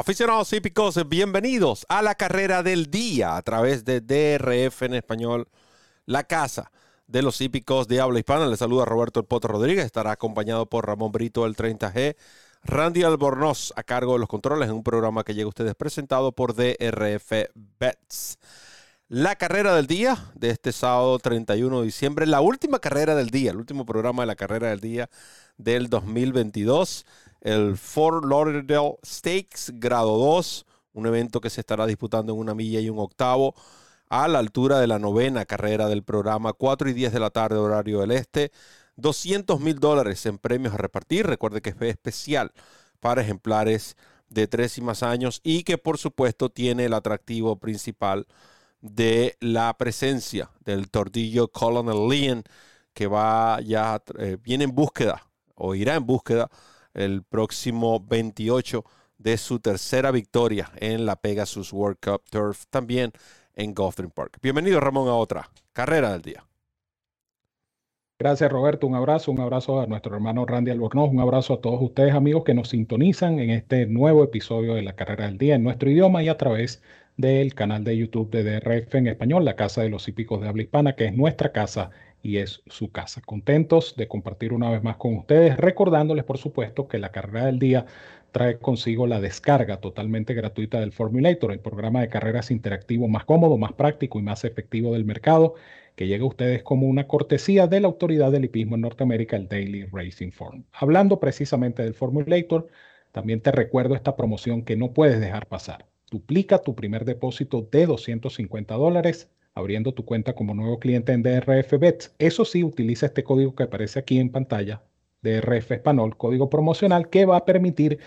Aficionados hípicos, bienvenidos a la carrera del día a través de DRF en español, la casa de los hípicos de habla hispana. Les saluda Roberto El Poto Rodríguez, estará acompañado por Ramón Brito del 30G, Randy Albornoz a cargo de los controles en un programa que llega a ustedes presentado por DRF Bets. La carrera del día de este sábado 31 de diciembre, la última carrera del día, el último programa de la carrera del día del 2022 el Fort Lauderdale Stakes grado 2, un evento que se estará disputando en una milla y un octavo a la altura de la novena carrera del programa, 4 y 10 de la tarde horario del este. 200 mil dólares en premios a repartir. Recuerde que es especial para ejemplares de tres y más años y que por supuesto tiene el atractivo principal de la presencia del tordillo Colonel Leon que va ya, eh, viene en búsqueda o irá en búsqueda el próximo 28 de su tercera victoria en la Pegasus World Cup Turf, también en Gulfstream Park. Bienvenido Ramón a otra carrera del día. Gracias Roberto, un abrazo, un abrazo a nuestro hermano Randy Albornoz, un abrazo a todos ustedes amigos que nos sintonizan en este nuevo episodio de la carrera del día en nuestro idioma y a través del canal de YouTube de DRF en español, la Casa de los Hípicos de Habla Hispana, que es nuestra casa y es su casa. Contentos de compartir una vez más con ustedes, recordándoles por supuesto que la carrera del día trae consigo la descarga totalmente gratuita del Formulator, el programa de carreras interactivo más cómodo, más práctico y más efectivo del mercado, que llega a ustedes como una cortesía de la autoridad del hipismo en Norteamérica, el Daily Racing Form. Hablando precisamente del Formulator, también te recuerdo esta promoción que no puedes dejar pasar. Duplica tu primer depósito de 250 dólares abriendo tu cuenta como nuevo cliente en DRF Bets. Eso sí, utiliza este código que aparece aquí en pantalla, DRF Español, código promocional que va a permitir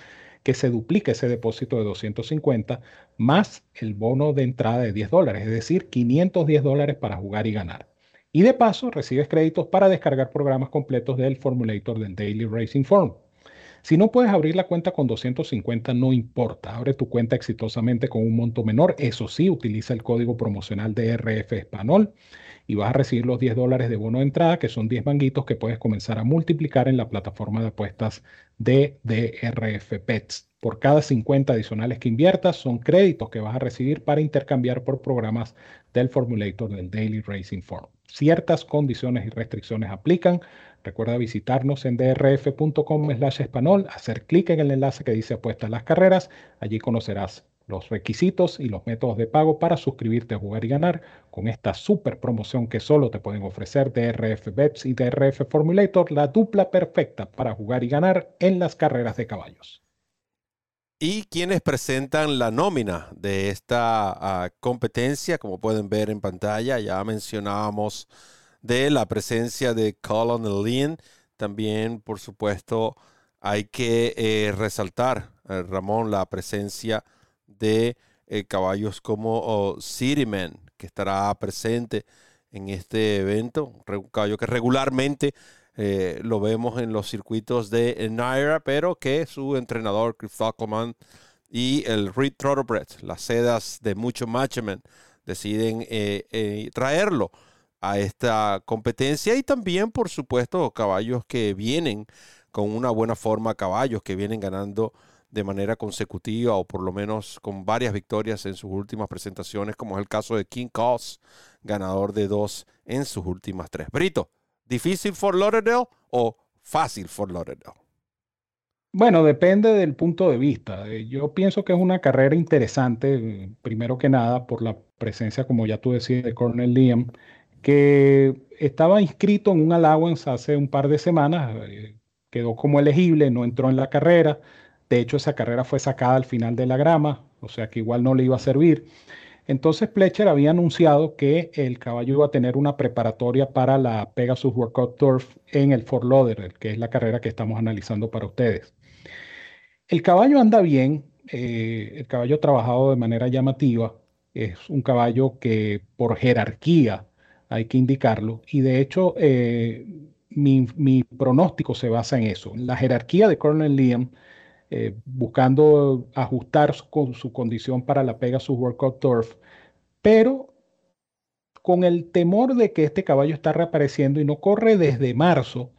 que se duplique ese depósito de 250 más el bono de entrada de 10 dólares, es decir, 510 dólares para jugar y ganar. Y de paso, recibes créditos para descargar programas completos del Formulator del Daily Racing Form. Si no puedes abrir la cuenta con 250, no importa. Abre tu cuenta exitosamente con un monto menor. Eso sí, utiliza el código promocional de RF Español y vas a recibir los 10 dólares de bono de entrada, que son 10 manguitos que puedes comenzar a multiplicar en la plataforma de apuestas de DRF Pets. Por cada 50 adicionales que inviertas, son créditos que vas a recibir para intercambiar por programas del Formulator del Daily Racing Form. Ciertas condiciones y restricciones aplican. Recuerda visitarnos en drf.com slash español, hacer clic en el enlace que dice apuesta a las carreras. Allí conocerás los requisitos y los métodos de pago para suscribirte a jugar y ganar con esta super promoción que solo te pueden ofrecer DRF Bets y DRF Formulator, la dupla perfecta para jugar y ganar en las carreras de caballos. Y quienes presentan la nómina de esta ah, competencia, como pueden ver en pantalla, ya mencionábamos de la presencia de Colonel Lean. También, por supuesto, hay que eh, resaltar, eh, Ramón, la presencia de eh, caballos como oh, Cityman, que estará presente en este evento. Un caballo que regularmente lo vemos en los circuitos de Naira, pero que su entrenador, Chris Falkman, y el Reed Trotterbrett, las sedas de mucho matchman, deciden traerlo a esta competencia y también, por supuesto, caballos que vienen con una buena forma, caballos que vienen ganando de manera consecutiva o por lo menos con varias victorias en sus últimas presentaciones, como es el caso de King Cos, ganador de dos en sus últimas tres. Brito, ¿difícil for Lauderdale o fácil for Lauderdale? Bueno, depende del punto de vista. Eh, yo pienso que es una carrera interesante, primero que nada, por la presencia, como ya tú decías, de Cornel Liam, que estaba inscrito en un allowance hace un par de semanas, eh, quedó como elegible, no entró en la carrera. De hecho, esa carrera fue sacada al final de la grama, o sea que igual no le iba a servir. Entonces Pletcher había anunciado que el caballo iba a tener una preparatoria para la Pegasus Workout Turf en el Fort Lauderdale, que es la carrera que estamos analizando para ustedes. El caballo anda bien, eh, el caballo trabajado de manera llamativa, es un caballo que por jerarquía hay que indicarlo. Y de hecho, eh, mi, pronóstico se basa en eso, la jerarquía de Colonel Liam, eh, buscando ajustar con su condición para la Pegasus Workout Turf, pero con el temor de que este caballo está reapareciendo y no corre desde marzo,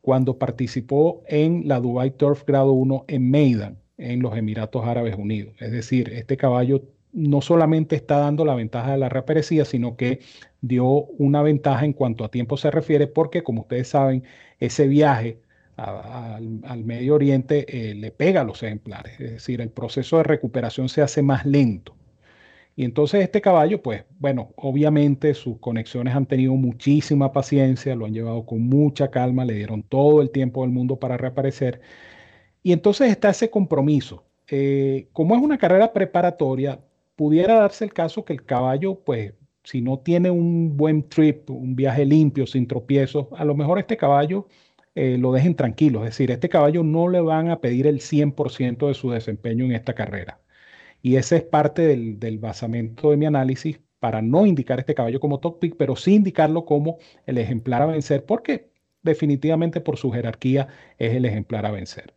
cuando participó en la Dubai Turf Grado 1 en Maidan. en los Emiratos Árabes Unidos. Es decir, este caballo no solamente está dando la ventaja de la reaparecida, sino que dio una ventaja en cuanto a tiempo se refiere, porque como ustedes saben, ese viaje al, Medio Oriente eh, le pega a los ejemplares, es decir, el proceso de recuperación se hace más lento. Y entonces este caballo, pues bueno, obviamente sus conexiones han tenido muchísima paciencia, lo han llevado con mucha calma, le dieron todo el tiempo del mundo para reaparecer. Y entonces está ese compromiso. Eh, como es una carrera preparatoria, pudiera darse el caso que el caballo, pues si no tiene un buen trip, un viaje limpio, sin tropiezos, a lo mejor este caballo eh, lo dejen tranquilo. Es decir, este caballo no le van a pedir el 100% de su desempeño en esta carrera. Y ese es parte del, basamento de mi análisis para no indicar este caballo como top pick, pero sí indicarlo como el ejemplar a vencer, porque definitivamente por su jerarquía es el ejemplar a vencer.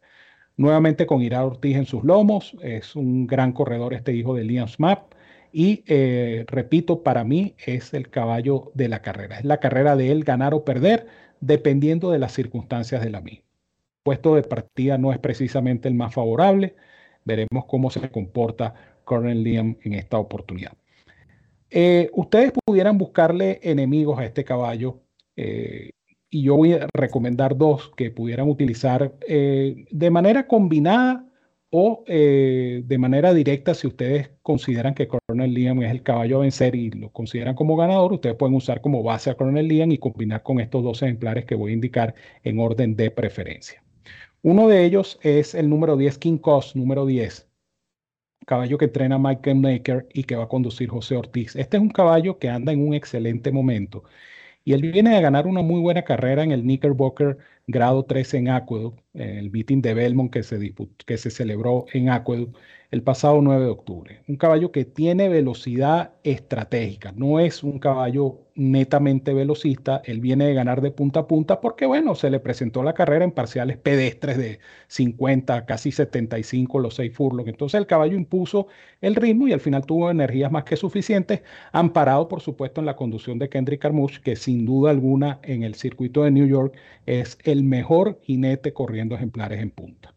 Nuevamente con Ira Ortiz en sus lomos, es un gran corredor este hijo de Liam Smap. Y eh, repito, para mí es el caballo de la carrera. Es la carrera de él ganar o perder dependiendo de las circunstancias de la misma. Puesto de partida no es precisamente el más favorable. Veremos cómo se comporta Colonel Liam en esta oportunidad. Eh, ustedes pudieran buscarle enemigos a este caballo eh, y yo voy a recomendar dos que pudieran utilizar de manera combinada o de manera directa si ustedes consideran que Colonel Liam es el caballo a vencer y lo consideran como ganador, ustedes pueden usar como base a Colonel Liam y combinar con estos dos ejemplares que voy a indicar en orden de preferencia. Uno de ellos es el número 10, King Cost, número 10. Caballo que entrena Mike Naker y que va a conducir José Ortiz. Este es un caballo que anda en un excelente momento. Y él viene a ganar una muy buena carrera en el Knickerbocker grado 13 en Aqueduct, en el meeting de Belmont que se, que se celebró en Aqueduct el pasado 9 de octubre. Un caballo que tiene velocidad estratégica, no es un caballo netamente velocista, él viene de ganar de punta a punta porque, bueno, se le presentó la carrera en parciales pedestres de 50, casi 75 los 6 furlongs. Entonces el caballo impuso el ritmo y al final tuvo energías más que suficientes, amparado, por supuesto, en la conducción de Kendrick Carmouche, que sin duda alguna en el circuito de New York es el mejor jinete corriendo ejemplares en punta.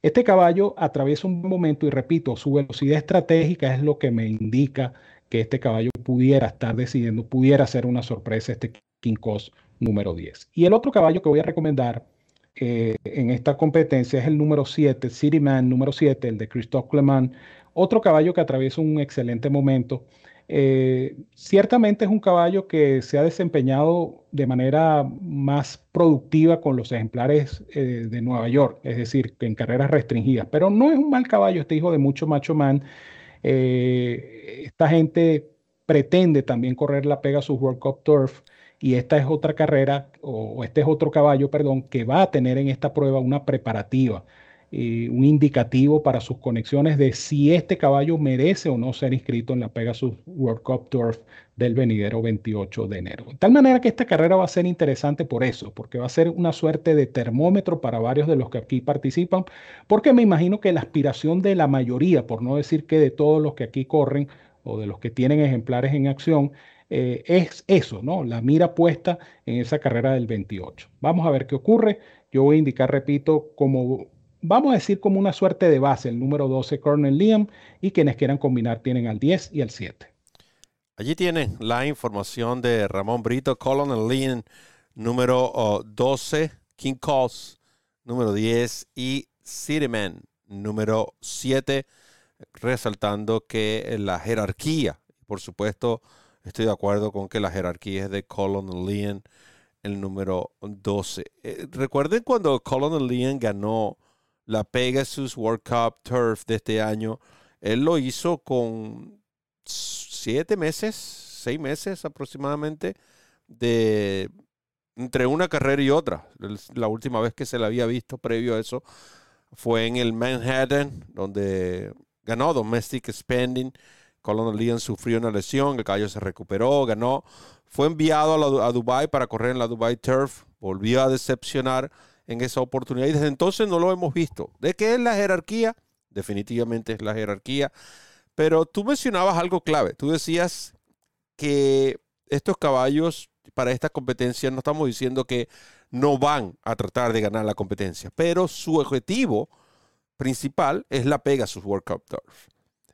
Este caballo atraviesa un momento y repito, su velocidad estratégica es lo que me indica que este caballo pudiera estar decidiendo, pudiera ser una sorpresa este King Cost número 10. Y el otro caballo que voy a recomendar eh, en esta competencia es el número 7, City Man número 7, el de Christophe Clement, otro caballo que atraviesa un excelente momento eh, ciertamente es un caballo que se ha desempeñado de manera más productiva con los ejemplares eh, de Nueva York, es decir, en carreras restringidas, pero no es un mal caballo, este hijo de mucho macho man. Eh, esta gente pretende también correr la Pegasus World Cup Turf y esta es otra carrera, o este es otro caballo, perdón, que va a tener en esta prueba una preparativa eh, un indicativo para sus conexiones de si este caballo merece o no ser inscrito en la Pegasus World Cup Turf del venidero 28 de enero. De tal manera que esta carrera va a ser interesante por eso, porque va a ser una suerte de termómetro para varios de los que aquí participan, porque me imagino que la aspiración de la mayoría, por no decir que de todos los que aquí corren o de los que tienen ejemplares en acción, eh, es eso, ¿no? La mira puesta en esa carrera del 28. Vamos a ver qué ocurre. Yo voy a indicar, repito, como vamos a decir como una suerte de base, el número 12, Cornel Liam, y quienes quieran combinar tienen al 10 y al 7. Allí tienen la información de Ramón Brito, Colonel Liam, número 12, King Calls, número 10, y Cityman, número 7, resaltando que la jerarquía, por supuesto, estoy de acuerdo con que la jerarquía es de Colonel Liam, el número 12. Eh, recuerden cuando Colonel Liam ganó la Pegasus World Cup Turf de este año, él lo hizo con siete meses, seis meses aproximadamente, de entre una carrera y otra. La última vez que se la había visto previo a eso fue en el Manhattan, donde ganó Domestic Spending. Colonel Leon sufrió una lesión, el caballo se recuperó, ganó. Fue enviado a, a Dubai para correr en la Dubai Turf, volvió a decepcionar en esa oportunidad y desde entonces no lo hemos visto. ¿De qué es la jerarquía? Definitivamente es la jerarquía. Pero tú mencionabas algo clave. Tú decías que estos caballos para esta competencia no estamos diciendo que no van a tratar de ganar la competencia, pero su objetivo principal es la Pegasus World Cup Turf.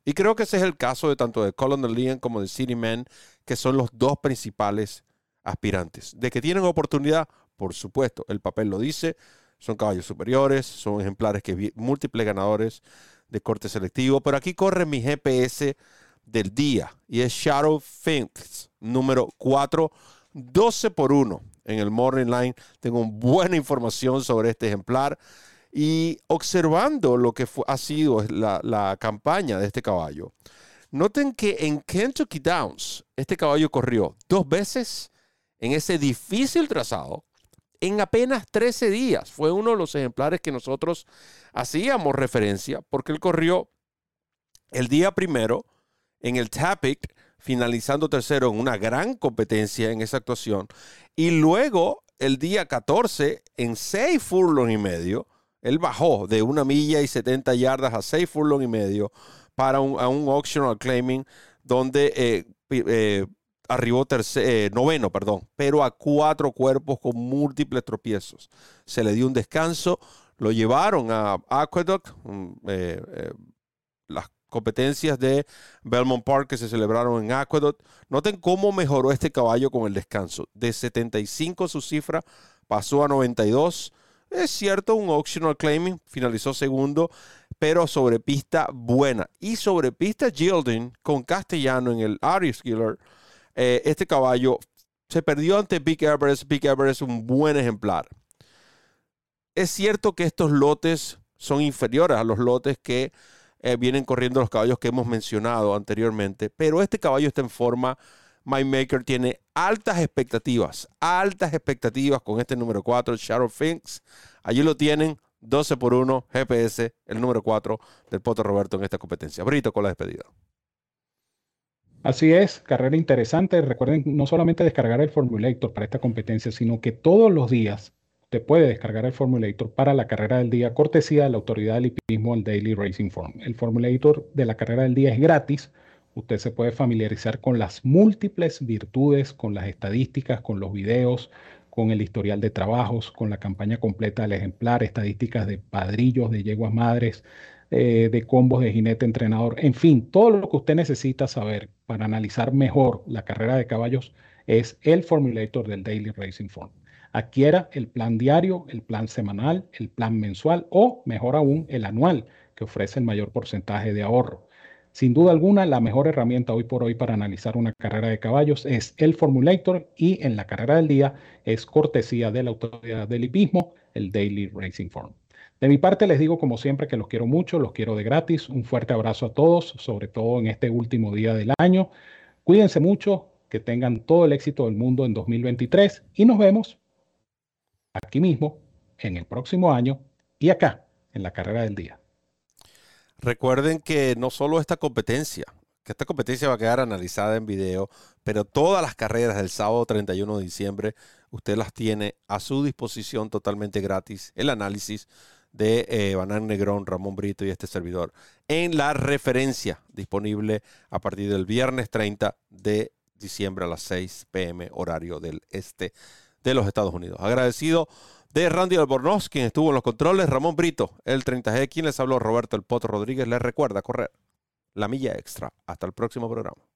Y creo que ese es el caso de tanto de Colonel Leon como de City Man, que son los dos principales aspirantes. De que tienen oportunidad, por supuesto, el papel lo dice, son caballos superiores, son ejemplares que múltiples ganadores de corte selectivo, pero aquí corre mi GPS del día y es Shadow Finks, número 4, 12 por 1 en el Morning Line. Tengo buena información sobre este ejemplar y observando lo que ha sido la, la campaña de este caballo. Noten que en Kentucky Downs este caballo corrió dos veces en ese difícil trazado en apenas 13 días. Fue uno de los ejemplares que nosotros hacíamos referencia porque él corrió el día primero en el Tapic, finalizando tercero en una gran competencia en esa actuación. Y luego el día 14 en 6 furlong y medio. Él bajó de una milla y 70 yardas a 6 furlong y medio para un, a un optional claiming donde eh, eh, arribó eh, noveno, perdón, pero a cuatro cuerpos con múltiples tropiezos. Se le dio un descanso, lo llevaron a Aqueduct, eh, eh, las competencias de Belmont Park que se celebraron en Aqueduct. Noten cómo mejoró este caballo con el descanso. De 75 su cifra pasó a 92. Es cierto, un optional claiming, finalizó segundo, pero sobre pista buena. Y sobre pista yielding con castellano en el Arius Killer eh, este caballo se perdió ante Big Everest. Big Everest es un buen ejemplar. Es cierto que estos lotes son inferiores a los lotes que eh, vienen corriendo los caballos que hemos mencionado anteriormente, pero este caballo está en forma. My Maker tiene altas expectativas, altas expectativas con este número 4, Shadow Finks. Allí lo tienen, 12 por 1, GPS, el número 4 del Poto Roberto en esta competencia. Brito con la despedida. Así es, carrera interesante. Recuerden no solamente descargar el Formulator para esta competencia, sino que todos los días te puede descargar el Formulator para la carrera del día, cortesía de la autoridad del hipismo, el Daily Racing Form. El Formulator de la carrera del día es gratis. Usted se puede familiarizar con las múltiples virtudes, con las estadísticas, con los videos, con el historial de trabajos, con la campaña completa del ejemplar, estadísticas de padrillos, de yeguas madres, eh, de combos de jinete entrenador, en fin, todo lo que usted necesita saber para analizar mejor la carrera de caballos es el formulator del Daily Racing Form. Adquiera el plan diario, el plan semanal, el plan mensual o, mejor aún, el anual, que ofrece el mayor porcentaje de ahorro. Sin duda alguna, la mejor herramienta hoy por hoy para analizar una carrera de caballos es el Formulator y en la carrera del día es cortesía de la autoridad del hipismo, el Daily Racing Form. De mi parte les digo como siempre que los quiero mucho, los quiero de gratis. Un fuerte abrazo a todos, sobre todo en este último día del año. Cuídense mucho, que tengan todo el éxito del mundo en 2023 y nos vemos aquí mismo en el próximo año y acá en la carrera del día. Recuerden que no solo esta competencia, que esta competencia va a quedar analizada en video, pero todas las carreras del sábado 31 de diciembre, usted las tiene a su disposición totalmente gratis, el análisis de eh, Banán Negrón, Ramón Brito y este servidor en la referencia disponible a partir del viernes 30 de diciembre a las 6 pm horario del este de los Estados Unidos. Agradecido de Randy Albornoz, quien estuvo en los controles, Ramón Brito, el 30G, quien les habló, Roberto El Poto Rodríguez, les recuerda correr la milla extra. Hasta el próximo programa.